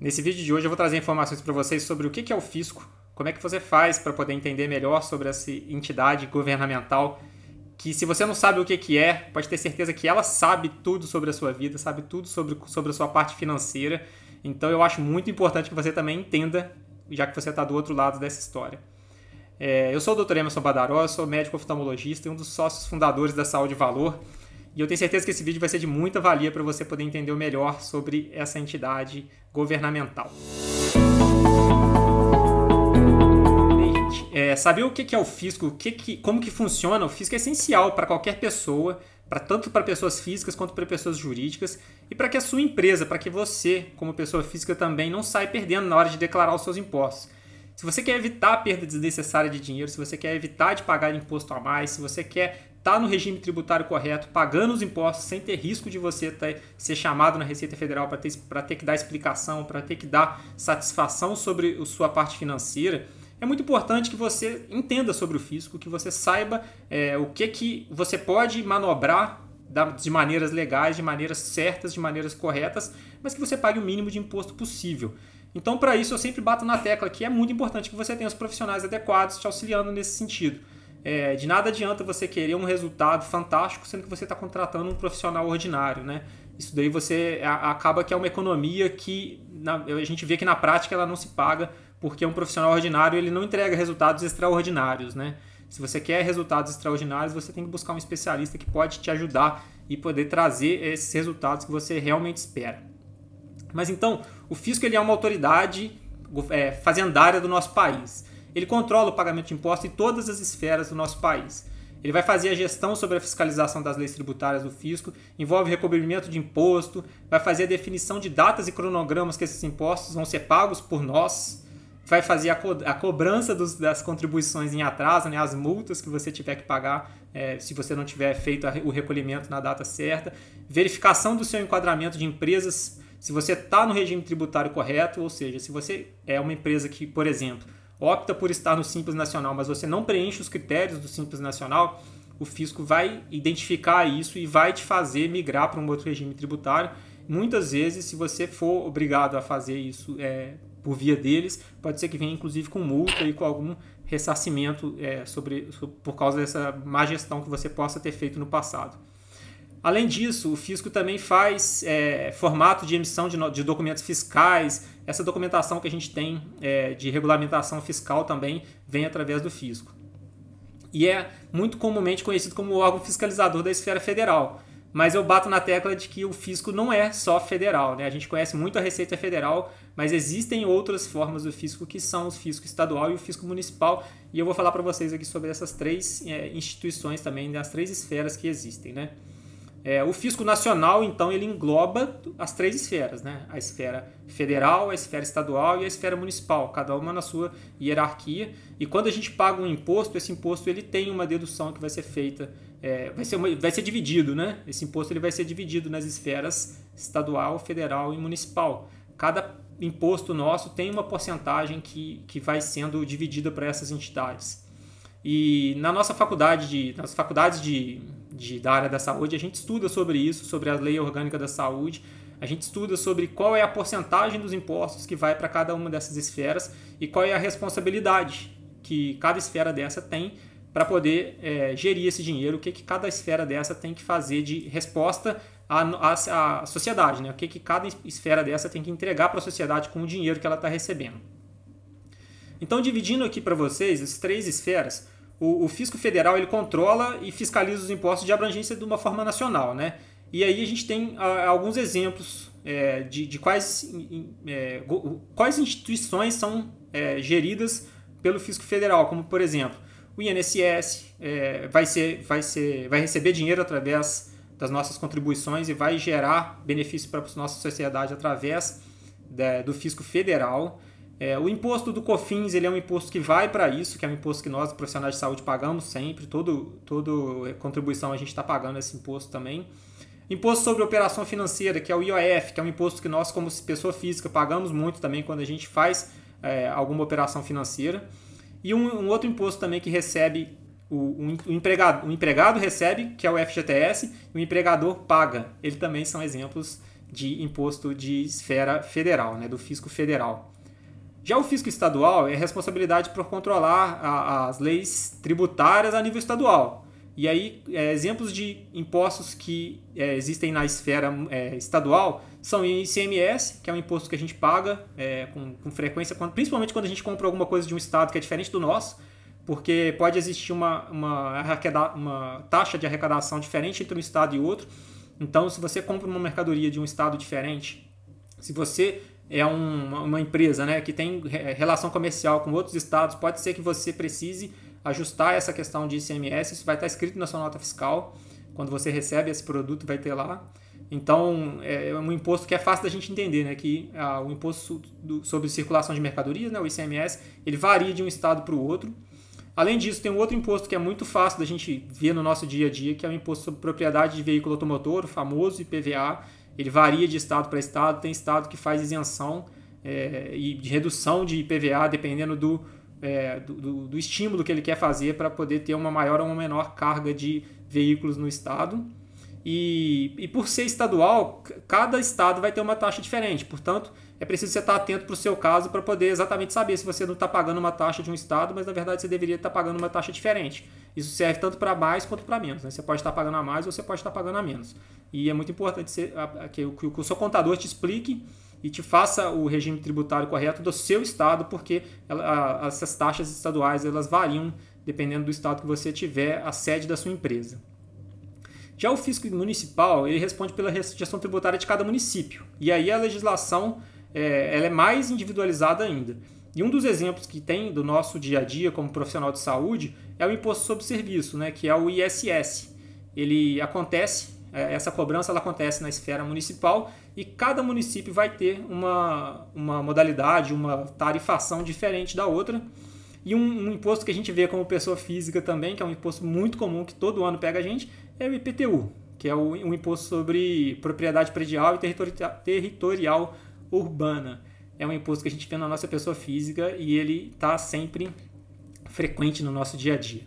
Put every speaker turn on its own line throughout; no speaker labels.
Nesse vídeo de hoje eu vou trazer informações para vocês sobre o que é o fisco, como é que você faz para poder entender melhor sobre essa entidade governamental que se você não sabe o que é, pode ter certeza que ela sabe tudo sobre a sua vida, sabe tudo sobre, sobre a sua parte financeira. Então eu acho muito importante que você também entenda, já que você está do outro lado dessa história. É, eu sou o Dr. Emerson Badaró, sou médico oftalmologista e um dos sócios fundadores da Saúde Valor. E eu tenho certeza que esse vídeo vai ser de muita valia para você poder entender melhor sobre essa entidade governamental. É, saber o que é o fisco, o que como que funciona o fisco é essencial para qualquer pessoa, para tanto para pessoas físicas quanto para pessoas jurídicas e para que a sua empresa, para que você, como pessoa física também, não saia perdendo na hora de declarar os seus impostos. Se você quer evitar a perda desnecessária de dinheiro, se você quer evitar de pagar imposto a mais, se você quer tá no regime tributário correto, pagando os impostos sem ter risco de você ter, ser chamado na Receita Federal para ter, ter que dar explicação, para ter que dar satisfação sobre a sua parte financeira, é muito importante que você entenda sobre o fisco, que você saiba é, o que, que você pode manobrar de maneiras legais, de maneiras certas, de maneiras corretas, mas que você pague o mínimo de imposto possível. Então, para isso, eu sempre bato na tecla que é muito importante que você tenha os profissionais adequados te auxiliando nesse sentido. É, de nada adianta você querer um resultado fantástico sendo que você está contratando um profissional ordinário, né? Isso daí você acaba que é uma economia que na, a gente vê que na prática ela não se paga porque um profissional ordinário ele não entrega resultados extraordinários, né? Se você quer resultados extraordinários, você tem que buscar um especialista que pode te ajudar e poder trazer esses resultados que você realmente espera. Mas então, o fisco ele é uma autoridade é, fazendária do nosso país. Ele controla o pagamento de impostos em todas as esferas do nosso país. Ele vai fazer a gestão sobre a fiscalização das leis tributárias do fisco, envolve recobrimento de imposto, vai fazer a definição de datas e cronogramas que esses impostos vão ser pagos por nós, vai fazer a, co a cobrança dos, das contribuições em atraso, né, as multas que você tiver que pagar é, se você não tiver feito o recolhimento na data certa, verificação do seu enquadramento de empresas se você está no regime tributário correto, ou seja, se você é uma empresa que, por exemplo, opta por estar no Simples Nacional, mas você não preenche os critérios do Simples Nacional, o fisco vai identificar isso e vai te fazer migrar para um outro regime tributário. Muitas vezes, se você for obrigado a fazer isso é, por via deles, pode ser que venha inclusive com multa e com algum ressarcimento é, sobre, sobre, por causa dessa má gestão que você possa ter feito no passado. Além disso, o fisco também faz é, formato de emissão de, de, documentos fiscais. Essa documentação que a gente tem é, de regulamentação fiscal também vem através do fisco. E é muito comumente conhecido como órgão fiscalizador da esfera federal. Mas eu bato na tecla de que o fisco não é só federal. Né? A gente conhece muito a Receita Federal, mas existem outras formas do fisco que são o fisco estadual e o fisco municipal. E eu vou falar para vocês aqui sobre essas três é, instituições também, das três esferas que existem. Né? É, o fisco nacional, então, ele engloba as três esferas, né? A esfera federal, a esfera estadual e a esfera municipal, cada uma na sua hierarquia. E quando a gente paga um imposto, esse imposto ele tem uma dedução que vai ser feita, é, vai, ser uma, vai ser dividido, né? Esse imposto ele vai ser dividido nas esferas estadual, federal e municipal. Cada imposto nosso tem uma porcentagem que, que vai sendo dividida para essas entidades. E na nossa faculdade, de, nas faculdades de de, da área da saúde, a gente estuda sobre isso, sobre a lei orgânica da saúde, a gente estuda sobre qual é a porcentagem dos impostos que vai para cada uma dessas esferas e qual é a responsabilidade que cada esfera dessa tem para poder é, gerir esse dinheiro, o que, que cada esfera dessa tem que fazer de resposta à, à, à sociedade, né? o que, que cada esfera dessa tem que entregar para a sociedade com o dinheiro que ela está recebendo. Então, dividindo aqui para vocês as três esferas, o, o, fisco federal ele controla e fiscaliza os impostos de abrangência de uma forma nacional, né? E aí a gente tem a, alguns exemplos é, de, de, quais, é, quais instituições são é, geridas pelo fisco federal, como por exemplo o INSS é, vai, ser, vai, ser, vai receber dinheiro através das nossas contribuições e vai gerar benefício para a nossa sociedade através da, do fisco federal. É, o imposto do COFINS ele é um imposto que vai para isso, que é um imposto que nós, profissionais de saúde, pagamos sempre. Todo, todo contribuição a gente está pagando esse imposto também. Imposto sobre operação financeira, que é o IOF, que é um imposto que nós, como pessoa física, pagamos muito também quando a gente faz é, alguma operação financeira. E um, um, outro imposto também que recebe, o, o, o, empregado, o empregado recebe, que é o FGTS, e o empregador paga. Eles também são exemplos de imposto de esfera federal, né, do fisco federal. Já o fisco estadual é responsabilidade por controlar a, as leis tributárias a nível estadual. E aí, é, exemplos de impostos que é, existem na esfera é, estadual são o ICMS, que é um imposto que a gente paga é, com, com, frequência, quando, principalmente quando a gente compra alguma coisa de um estado que é diferente do nosso, porque pode existir uma, uma, uma taxa de arrecadação diferente entre um estado e outro. Então, se você compra uma mercadoria de um estado diferente, se você é um, uma empresa né, que tem relação comercial com outros estados, pode ser que você precise ajustar essa questão de ICMS, isso vai estar escrito na sua nota fiscal. Quando você recebe esse produto, vai ter lá. Então, é um imposto que é fácil da gente entender, né? Que ah, o imposto do, sobre circulação de mercadorias, né, o ICMS, ele varia de um estado para o outro. Além disso, tem um outro imposto que é muito fácil da gente ver no nosso dia a dia, que é o imposto sobre propriedade de veículo automotor, o famoso IPVA. Ele varia de estado para estado, tem estado que faz isenção é, e de redução de IPVA dependendo do, é, do, do, do, estímulo que ele quer fazer para poder ter uma maior ou uma menor carga de veículos no estado. E, e por ser estadual, cada estado vai ter uma taxa diferente. Portanto, é preciso você estar atento para o seu caso para poder exatamente saber se você não está pagando uma taxa de um estado, mas na verdade você deveria estar pagando uma taxa diferente. Isso serve tanto para mais quanto para menos. Né? Você pode estar pagando a mais ou você pode estar pagando a menos. E é muito importante que, o seu contador te explique e te faça o regime tributário correto do seu estado, porque essas taxas estaduais elas variam dependendo do estado que você tiver a sede da sua empresa. Já o fisco municipal ele responde pela gestão tributária de cada município. E aí a legislação é, ela é mais individualizada ainda. E um dos exemplos que tem do nosso dia a dia como profissional de saúde é o imposto sobre serviço, né, que é o ISS. Ele acontece é, essa cobrança ela acontece na esfera municipal e cada município vai ter uma, uma modalidade, uma tarifação diferente da outra. E um, um, imposto que a gente vê como pessoa física também, que é um imposto muito comum que todo ano pega a gente, é o IPTU, que é o, um imposto sobre propriedade predial e territorial, territorial urbana. É um imposto que a gente vê na nossa pessoa física e ele está sempre frequente no nosso dia a dia.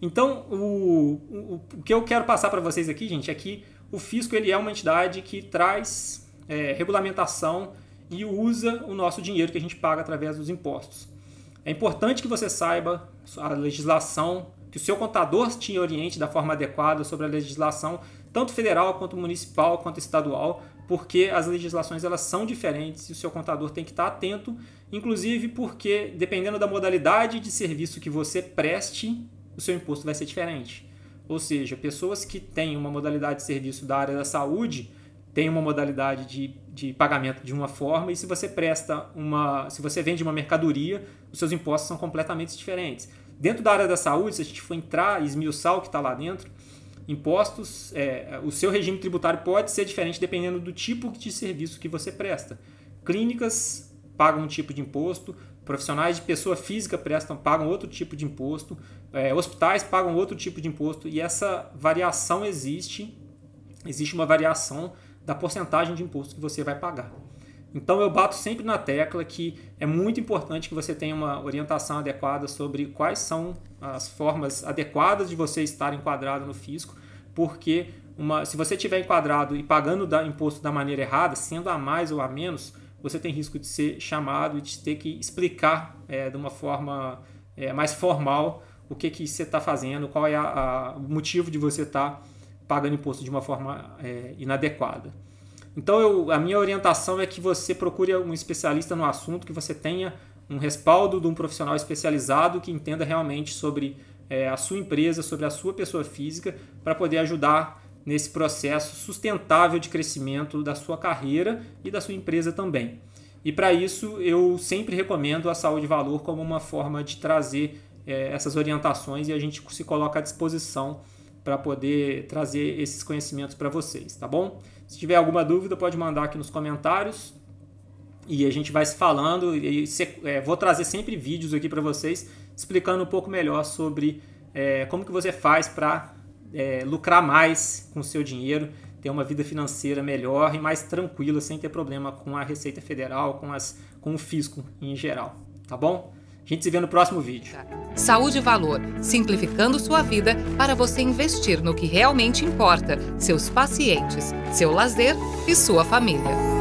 Então, o, o, o que eu quero passar para vocês aqui, gente, é que o fisco ele é uma entidade que traz é, regulamentação e usa o nosso dinheiro que a gente paga através dos impostos. É importante que você saiba a legislação, que o seu contador te oriente da forma adequada sobre a legislação, tanto federal quanto municipal quanto estadual, porque as legislações elas são diferentes e o seu contador tem que estar atento, inclusive porque dependendo da modalidade de serviço que você preste, o seu imposto vai ser diferente. Ou seja, pessoas que têm uma modalidade de serviço da área da saúde têm uma modalidade de, de pagamento de uma forma e se você presta uma, se você vende uma mercadoria, os seus impostos são completamente diferentes. Dentro da área da saúde, se a gente for entrar e esmiuçar o que está lá dentro, impostos, é, o seu regime tributário pode ser diferente dependendo do tipo de serviço que você presta. Clínicas pagam um tipo de imposto, Profissionais de pessoa física prestam, pagam outro tipo de imposto, é, hospitais pagam outro tipo de imposto e essa variação existe, existe uma variação da porcentagem de imposto que você vai pagar. Então eu bato sempre na tecla que é muito importante que você tenha uma orientação adequada sobre quais são as formas adequadas de você estar enquadrado no fisco, porque uma, se você estiver enquadrado e pagando da, imposto da maneira errada, sendo a mais ou a menos, você tem risco de ser chamado e de ter que explicar é, de uma forma é, mais formal o que, que você está fazendo, qual é a, a, o motivo de você estar tá pagando imposto de uma forma é, inadequada. Então, eu, a minha orientação é que você procure um especialista no assunto, que você tenha um respaldo de um profissional especializado que entenda realmente sobre é, a sua empresa, sobre a sua pessoa física, para poder ajudar nesse processo sustentável de crescimento da sua carreira e da sua empresa também. E para isso eu sempre recomendo a saúde valor como uma forma de trazer é, essas orientações e a gente se coloca à disposição para poder trazer esses conhecimentos para vocês, tá bom? Se tiver alguma dúvida, pode mandar aqui nos comentários e a gente vai se falando. E é, vou trazer sempre vídeos aqui para vocês explicando um pouco melhor sobre é, como que você faz para é, lucrar mais com o seu dinheiro, ter uma vida financeira melhor e mais tranquila, sem ter problema com a Receita Federal, com, as, com o fisco em geral. Tá bom? A gente se vê no próximo vídeo.
Saúde e Valor, simplificando sua vida para você investir no que realmente importa: seus pacientes, seu lazer e sua família.